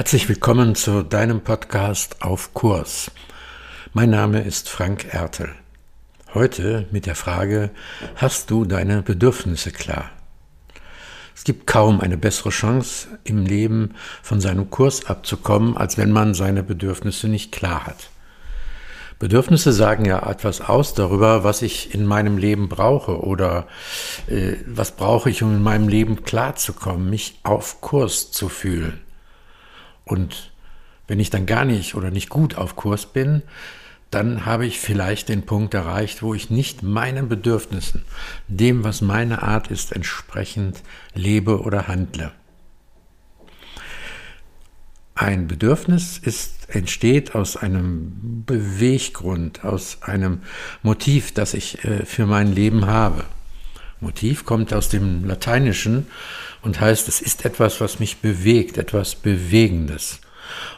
Herzlich willkommen zu deinem Podcast auf Kurs. Mein Name ist Frank Ertel. Heute mit der Frage, hast du deine Bedürfnisse klar? Es gibt kaum eine bessere Chance im Leben von seinem Kurs abzukommen, als wenn man seine Bedürfnisse nicht klar hat. Bedürfnisse sagen ja etwas aus darüber, was ich in meinem Leben brauche oder äh, was brauche ich, um in meinem Leben klarzukommen, mich auf Kurs zu fühlen. Und wenn ich dann gar nicht oder nicht gut auf Kurs bin, dann habe ich vielleicht den Punkt erreicht, wo ich nicht meinen Bedürfnissen, dem, was meine Art ist, entsprechend lebe oder handle. Ein Bedürfnis ist, entsteht aus einem Beweggrund, aus einem Motiv, das ich äh, für mein Leben habe. Motiv kommt aus dem Lateinischen und heißt, es ist etwas, was mich bewegt, etwas Bewegendes.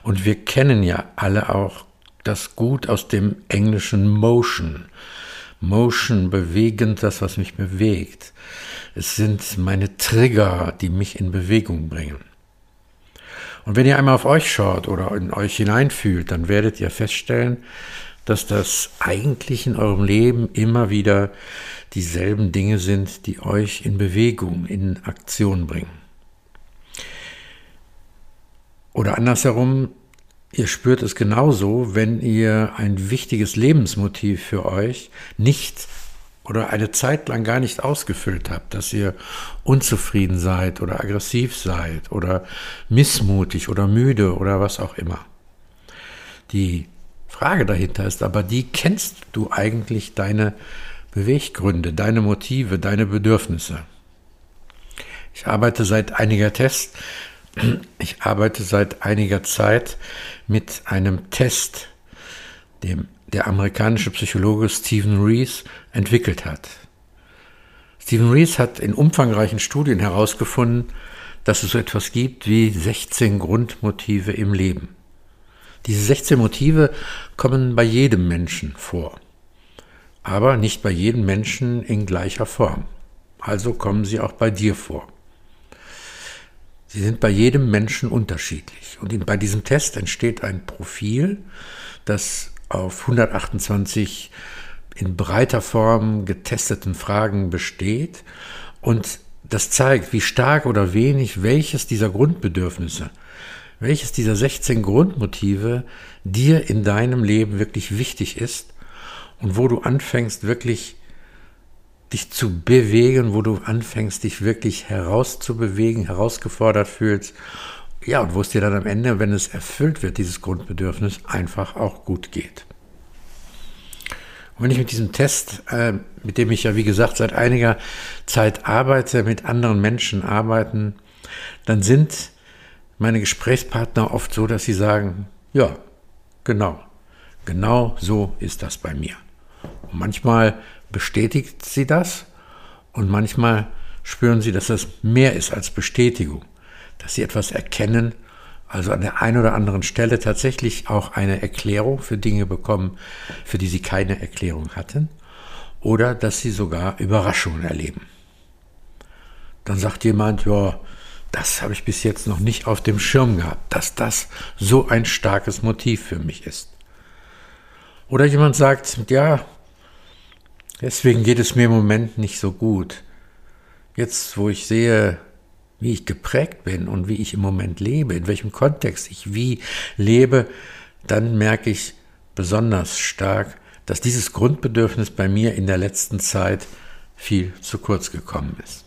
Und wir kennen ja alle auch das gut aus dem englischen Motion. Motion, bewegend, das, was mich bewegt. Es sind meine Trigger, die mich in Bewegung bringen. Und wenn ihr einmal auf euch schaut oder in euch hineinfühlt, dann werdet ihr feststellen, dass das eigentlich in eurem Leben immer wieder dieselben Dinge sind, die euch in Bewegung, in Aktion bringen. Oder andersherum, ihr spürt es genauso, wenn ihr ein wichtiges Lebensmotiv für euch nicht oder eine Zeit lang gar nicht ausgefüllt habt, dass ihr unzufrieden seid oder aggressiv seid oder missmutig oder müde oder was auch immer. Die Frage dahinter ist aber die, kennst du eigentlich deine Beweggründe, deine Motive, deine Bedürfnisse? Ich arbeite seit einiger Test, ich arbeite seit einiger Zeit mit einem Test, dem der amerikanische Psychologe Stephen Rees entwickelt hat. Stephen Rees hat in umfangreichen Studien herausgefunden, dass es so etwas gibt wie 16 Grundmotive im Leben. Diese 16 Motive kommen bei jedem Menschen vor, aber nicht bei jedem Menschen in gleicher Form. Also kommen sie auch bei dir vor. Sie sind bei jedem Menschen unterschiedlich. Und bei diesem Test entsteht ein Profil, das auf 128 in breiter Form getesteten Fragen besteht und das zeigt, wie stark oder wenig welches dieser Grundbedürfnisse welches dieser 16 Grundmotive dir in deinem Leben wirklich wichtig ist und wo du anfängst wirklich dich zu bewegen, wo du anfängst dich wirklich herauszubewegen, herausgefordert fühlst. Ja, und wo es dir dann am Ende, wenn es erfüllt wird, dieses Grundbedürfnis, einfach auch gut geht. Und wenn ich mit diesem Test, äh, mit dem ich ja wie gesagt seit einiger Zeit arbeite, mit anderen Menschen arbeiten, dann sind meine Gesprächspartner oft so, dass sie sagen, ja, genau, genau so ist das bei mir. Manchmal bestätigt sie das und manchmal spüren sie, dass das mehr ist als Bestätigung, dass sie etwas erkennen, also an der einen oder anderen Stelle tatsächlich auch eine Erklärung für Dinge bekommen, für die sie keine Erklärung hatten, oder dass sie sogar Überraschungen erleben. Dann sagt jemand, ja, das habe ich bis jetzt noch nicht auf dem Schirm gehabt, dass das so ein starkes Motiv für mich ist. Oder jemand sagt, ja, deswegen geht es mir im Moment nicht so gut. Jetzt, wo ich sehe, wie ich geprägt bin und wie ich im Moment lebe, in welchem Kontext ich wie lebe, dann merke ich besonders stark, dass dieses Grundbedürfnis bei mir in der letzten Zeit viel zu kurz gekommen ist.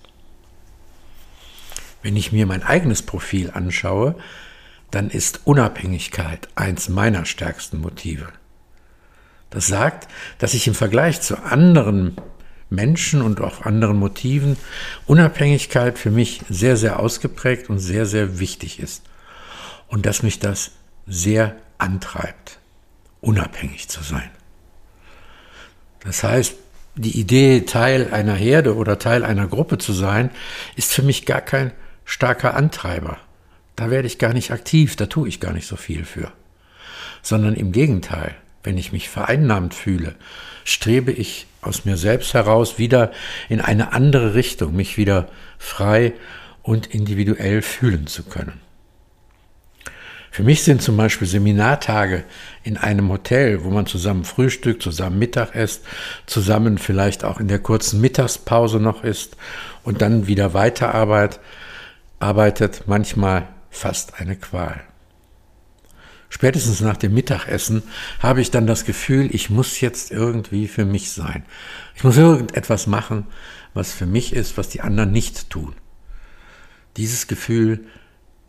Wenn ich mir mein eigenes Profil anschaue, dann ist Unabhängigkeit eins meiner stärksten Motive. Das sagt, dass ich im Vergleich zu anderen Menschen und auch anderen Motiven Unabhängigkeit für mich sehr, sehr ausgeprägt und sehr, sehr wichtig ist. Und dass mich das sehr antreibt, unabhängig zu sein. Das heißt, die Idee, Teil einer Herde oder Teil einer Gruppe zu sein, ist für mich gar kein starker Antreiber. Da werde ich gar nicht aktiv, da tue ich gar nicht so viel für. Sondern im Gegenteil, wenn ich mich vereinnahmt fühle, strebe ich aus mir selbst heraus wieder in eine andere Richtung, mich wieder frei und individuell fühlen zu können. Für mich sind zum Beispiel Seminartage in einem Hotel, wo man zusammen frühstückt, zusammen Mittag isst, zusammen vielleicht auch in der kurzen Mittagspause noch isst und dann wieder weiterarbeitet, arbeitet manchmal fast eine Qual. Spätestens nach dem Mittagessen habe ich dann das Gefühl, ich muss jetzt irgendwie für mich sein. Ich muss irgendetwas machen, was für mich ist, was die anderen nicht tun. Dieses Gefühl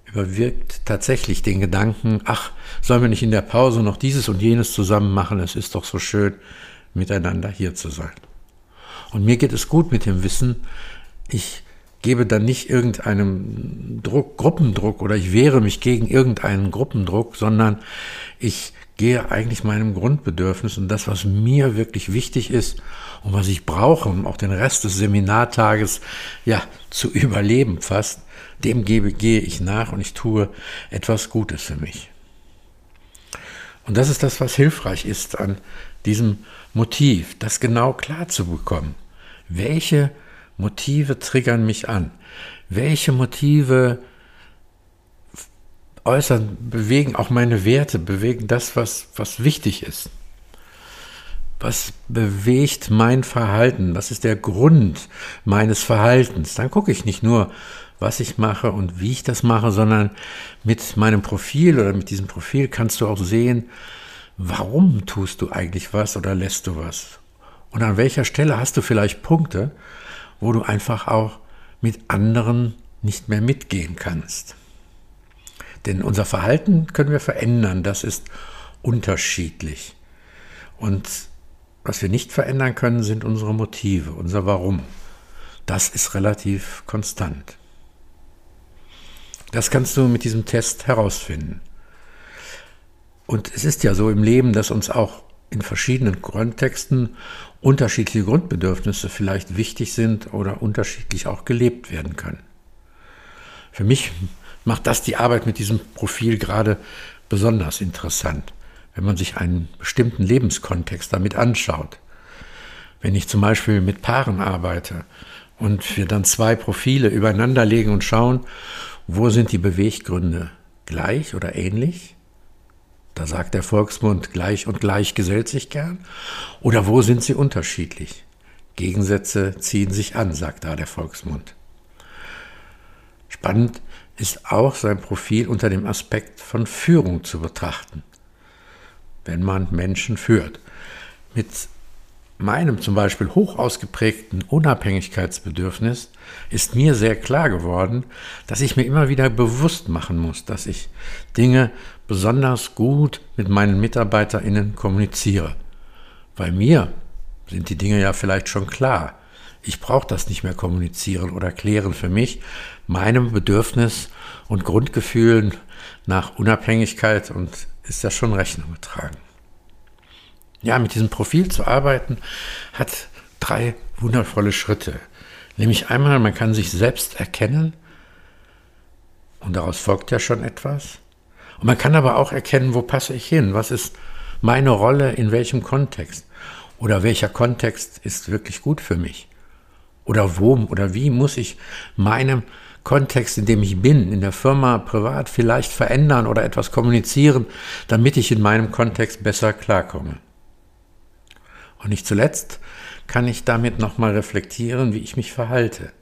überwirkt tatsächlich den Gedanken, ach, sollen wir nicht in der Pause noch dieses und jenes zusammen machen? Es ist doch so schön, miteinander hier zu sein. Und mir geht es gut mit dem Wissen, ich gebe dann nicht irgendeinem Druck, Gruppendruck oder ich wehre mich gegen irgendeinen Gruppendruck, sondern ich gehe eigentlich meinem Grundbedürfnis und das, was mir wirklich wichtig ist und was ich brauche, um auch den Rest des Seminartages ja zu überleben fast, dem gebe, gehe ich nach und ich tue etwas Gutes für mich. Und das ist das, was hilfreich ist an diesem Motiv, das genau klar zu bekommen. Welche Motive triggern mich an? Welche Motive äußern, bewegen auch meine Werte, bewegen das, was, was wichtig ist? Was bewegt mein Verhalten? Was ist der Grund meines Verhaltens? Dann gucke ich nicht nur, was ich mache und wie ich das mache, sondern mit meinem Profil oder mit diesem Profil kannst du auch sehen, warum tust du eigentlich was oder lässt du was? Und an welcher Stelle hast du vielleicht Punkte, wo du einfach auch mit anderen nicht mehr mitgehen kannst. Denn unser Verhalten können wir verändern, das ist unterschiedlich. Und was wir nicht verändern können, sind unsere Motive, unser Warum. Das ist relativ konstant. Das kannst du mit diesem Test herausfinden. Und es ist ja so im Leben, dass uns auch in verschiedenen Kontexten unterschiedliche Grundbedürfnisse vielleicht wichtig sind oder unterschiedlich auch gelebt werden können. Für mich macht das die Arbeit mit diesem Profil gerade besonders interessant, wenn man sich einen bestimmten Lebenskontext damit anschaut. Wenn ich zum Beispiel mit Paaren arbeite und wir dann zwei Profile übereinander legen und schauen, wo sind die Beweggründe gleich oder ähnlich, da sagt der Volksmund, gleich und gleich gesellt sich gern. Oder wo sind sie unterschiedlich? Gegensätze ziehen sich an, sagt da der Volksmund. Spannend ist auch sein Profil unter dem Aspekt von Führung zu betrachten, wenn man Menschen führt. Mit meinem zum Beispiel hoch ausgeprägten Unabhängigkeitsbedürfnis ist mir sehr klar geworden, dass ich mir immer wieder bewusst machen muss, dass ich Dinge besonders gut mit meinen MitarbeiterInnen kommuniziere. Bei mir sind die Dinge ja vielleicht schon klar. Ich brauche das nicht mehr kommunizieren oder klären für mich. Meinem Bedürfnis und Grundgefühlen nach Unabhängigkeit und ist ja schon Rechnung getragen. Ja, mit diesem Profil zu arbeiten hat drei wundervolle Schritte. Nämlich einmal, man kann sich selbst erkennen und daraus folgt ja schon etwas. Und man kann aber auch erkennen, wo passe ich hin? Was ist meine Rolle in welchem Kontext? Oder welcher Kontext ist wirklich gut für mich? Oder wo oder wie muss ich meinem Kontext, in dem ich bin, in der Firma, privat vielleicht verändern oder etwas kommunizieren, damit ich in meinem Kontext besser klarkomme? Und nicht zuletzt kann ich damit nochmal reflektieren, wie ich mich verhalte.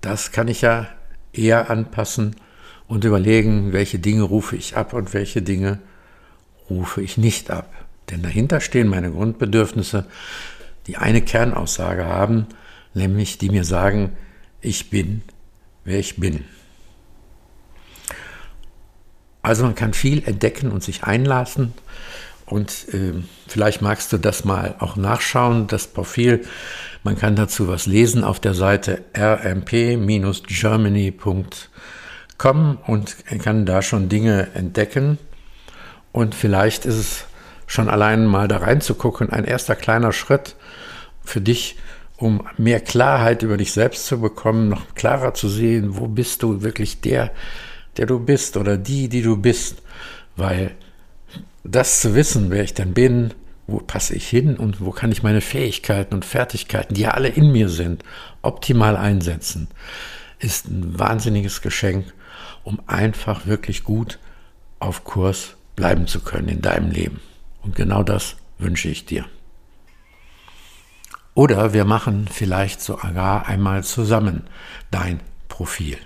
Das kann ich ja eher anpassen und überlegen, welche Dinge rufe ich ab und welche Dinge rufe ich nicht ab. Denn dahinter stehen meine Grundbedürfnisse, die eine Kernaussage haben, nämlich die mir sagen, ich bin, wer ich bin. Also man kann viel entdecken und sich einlassen und äh, vielleicht magst du das mal auch nachschauen, das Profil. Man kann dazu was lesen auf der Seite rmp-germany.com und kann da schon Dinge entdecken. Und vielleicht ist es schon allein mal da reinzugucken, ein erster kleiner Schritt für dich, um mehr Klarheit über dich selbst zu bekommen, noch klarer zu sehen, wo bist du wirklich der, der du bist oder die, die du bist. Weil das zu wissen, wer ich denn bin, wo passe ich hin und wo kann ich meine Fähigkeiten und Fertigkeiten, die ja alle in mir sind, optimal einsetzen, ist ein wahnsinniges Geschenk, um einfach wirklich gut auf Kurs bleiben zu können in deinem Leben. Und genau das wünsche ich dir. Oder wir machen vielleicht sogar einmal zusammen dein Profil.